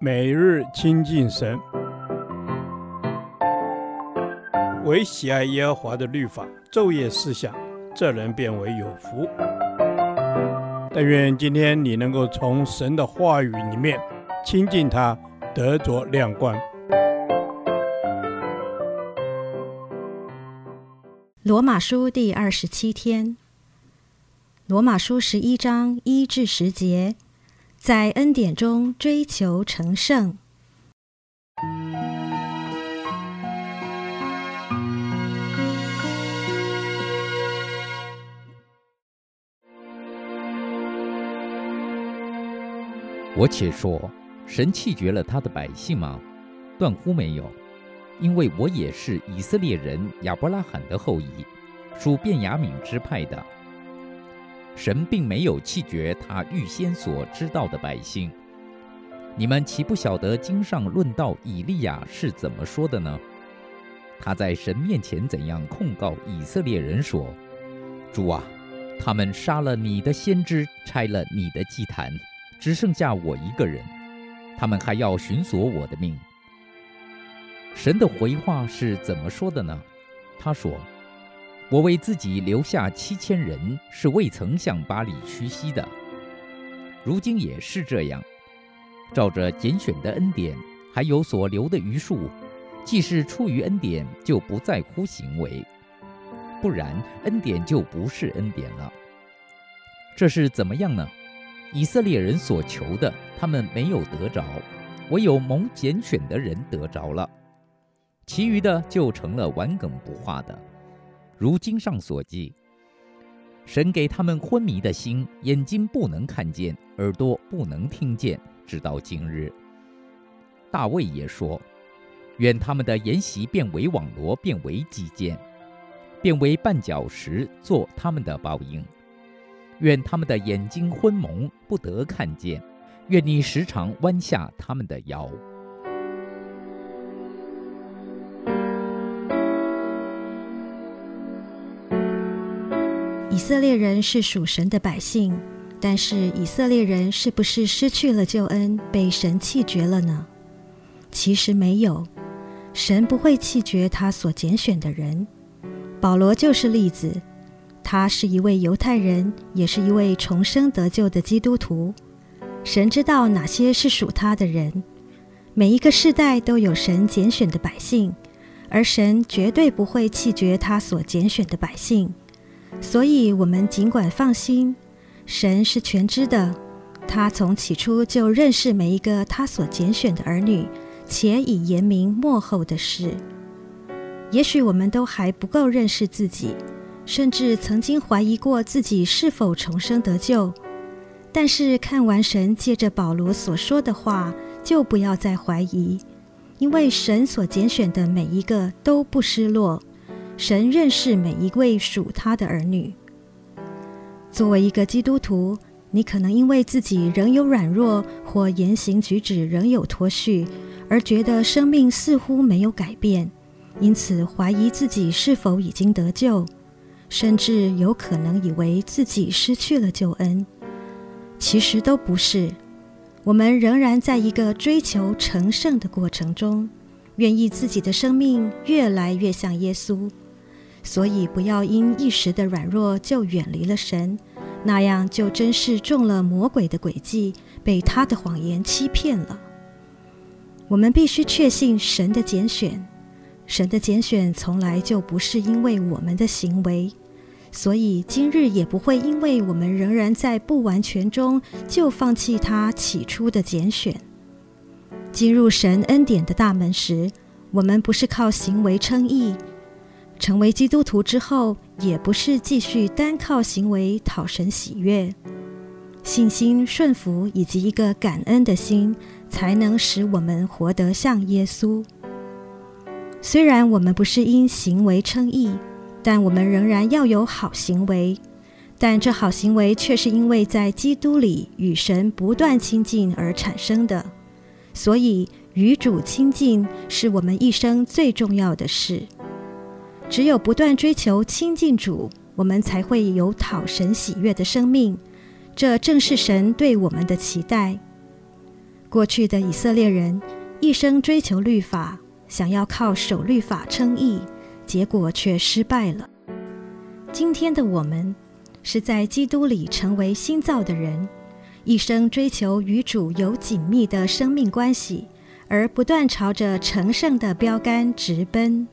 每日亲近神，唯喜爱耶和华的律法，昼夜思想，这人便为有福。但愿今天你能够从神的话语里面亲近他，得着亮光。罗马书第二十七天，罗马书十一章一至十节。在恩典中追求成圣。我且说，神弃绝了他的百姓吗？断乎没有，因为我也是以色列人亚伯拉罕的后裔，属便雅悯支派的。神并没有弃绝他预先所知道的百姓。你们岂不晓得经上论到以利亚是怎么说的呢？他在神面前怎样控告以色列人说：“主啊，他们杀了你的先知，拆了你的祭坛，只剩下我一个人。他们还要寻索我的命。”神的回话是怎么说的呢？他说。我为自己留下七千人，是未曾向巴黎屈膝的。如今也是这样，照着拣选的恩典，还有所留的余数，既是出于恩典，就不在乎行为；不然，恩典就不是恩典了。这是怎么样呢？以色列人所求的，他们没有得着；唯有蒙拣选的人得着了，其余的就成了顽梗不化的。如经上所记，神给他们昏迷的心，眼睛不能看见，耳朵不能听见，直到今日。大卫也说：“愿他们的筵席变为网罗，变为机槛，变为绊脚石，做他们的报应。愿他们的眼睛昏蒙，不得看见。愿你时常弯下他们的腰。”以色列人是属神的百姓，但是以色列人是不是失去了救恩，被神弃绝了呢？其实没有，神不会弃绝他所拣选的人。保罗就是例子，他是一位犹太人，也是一位重生得救的基督徒。神知道哪些是属他的人，每一个世代都有神拣选的百姓，而神绝对不会弃绝他所拣选的百姓。所以，我们尽管放心，神是全知的，他从起初就认识每一个他所拣选的儿女，且已言明末后的事。也许我们都还不够认识自己，甚至曾经怀疑过自己是否重生得救。但是看完神借着保罗所说的话，就不要再怀疑，因为神所拣选的每一个都不失落。神认识每一位属他的儿女。作为一个基督徒，你可能因为自己仍有软弱，或言行举止仍有脱序，而觉得生命似乎没有改变，因此怀疑自己是否已经得救，甚至有可能以为自己失去了救恩。其实都不是，我们仍然在一个追求成圣的过程中，愿意自己的生命越来越像耶稣。所以，不要因一时的软弱就远离了神，那样就真是中了魔鬼的诡计，被他的谎言欺骗了。我们必须确信神的拣选，神的拣选从来就不是因为我们的行为，所以今日也不会因为我们仍然在不完全中就放弃他起初的拣选。进入神恩典的大门时，我们不是靠行为称义。成为基督徒之后，也不是继续单靠行为讨神喜悦，信心、顺服以及一个感恩的心，才能使我们活得像耶稣。虽然我们不是因行为称义，但我们仍然要有好行为。但这好行为却是因为在基督里与神不断亲近而产生的。所以，与主亲近是我们一生最重要的事。只有不断追求亲近主，我们才会有讨神喜悦的生命。这正是神对我们的期待。过去的以色列人一生追求律法，想要靠守律法称义，结果却失败了。今天的我们是在基督里成为新造的人，一生追求与主有紧密的生命关系，而不断朝着成圣的标杆直奔。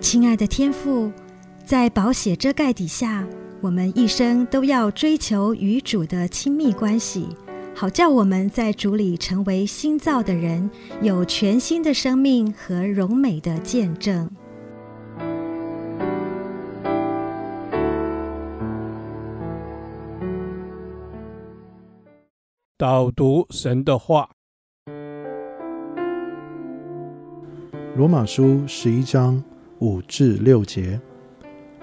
亲爱的天父，在宝血遮盖底下，我们一生都要追求与主的亲密关系，好叫我们在主里成为新造的人，有全新的生命和荣美的见证。导读神的话，《罗马书》十一章五至六节，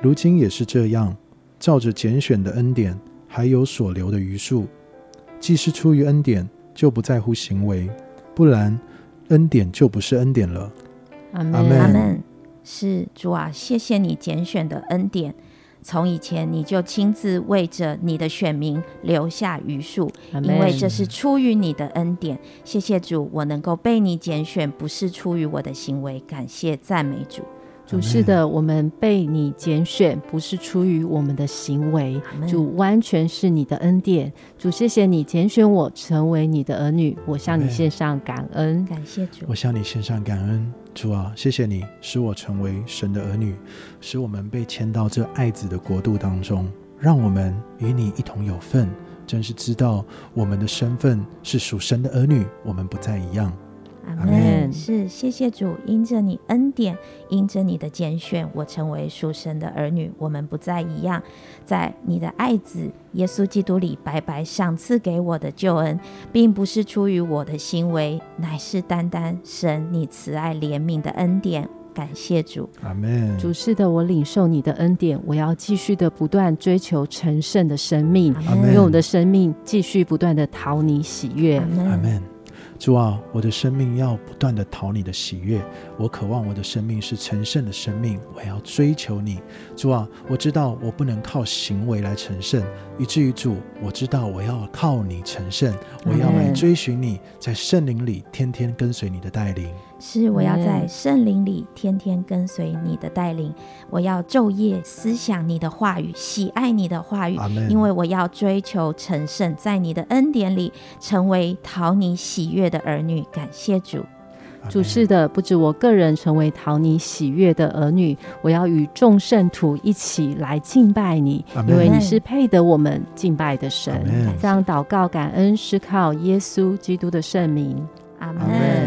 如今也是这样，照着拣选的恩典，还有所留的余数。既是出于恩典，就不在乎行为，不然恩典就不是恩典了。阿门。阿门。是主啊，谢谢你拣选的恩典。从以前你就亲自为着你的选民留下余数，因为这是出于你的恩典。谢谢主，我能够被你拣选，不是出于我的行为。感谢赞美主。主是的，我们被你拣选，不是出于我们的行为，主完全是你的恩典。主，谢谢你拣选我成为你的儿女，我向你献上感恩。感谢主，我向你献上感恩。主啊，谢谢你使我成为神的儿女，使我们被迁到这爱子的国度当中，让我们与你一同有份。真是知道我们的身份是属神的儿女，我们不再一样。阿门。是，谢谢主，因着你恩典，因着你的拣选，我成为属神的儿女。我们不再一样，在你的爱子耶稣基督里白白赏赐给我的救恩，并不是出于我的行为，乃是单单神你慈爱怜悯的恩典。感谢主，阿门。主是的，我领受你的恩典，我要继续的不断追求成圣的生命，用我的生命继续不断的讨你喜悦。阿门。主啊，我的生命要不断的讨你的喜悦。我渴望我的生命是成圣的生命，我要追求你。主啊，我知道我不能靠行为来成圣，以至于主，我知道我要靠你成圣，我要来追寻你，在圣灵里天天跟随你的带领。是，我要在圣灵里天天跟随你的带领，我要昼夜思想你的话语，喜爱你的话语，因为我要追求成圣，在你的恩典里成为讨你喜悦的儿女。感谢主，主是的，不止我个人成为讨你喜悦的儿女，我要与众圣徒一起来敬拜你，因为你是配得我们敬拜的神。这样祷告感恩，是靠耶稣基督的圣名。阿门。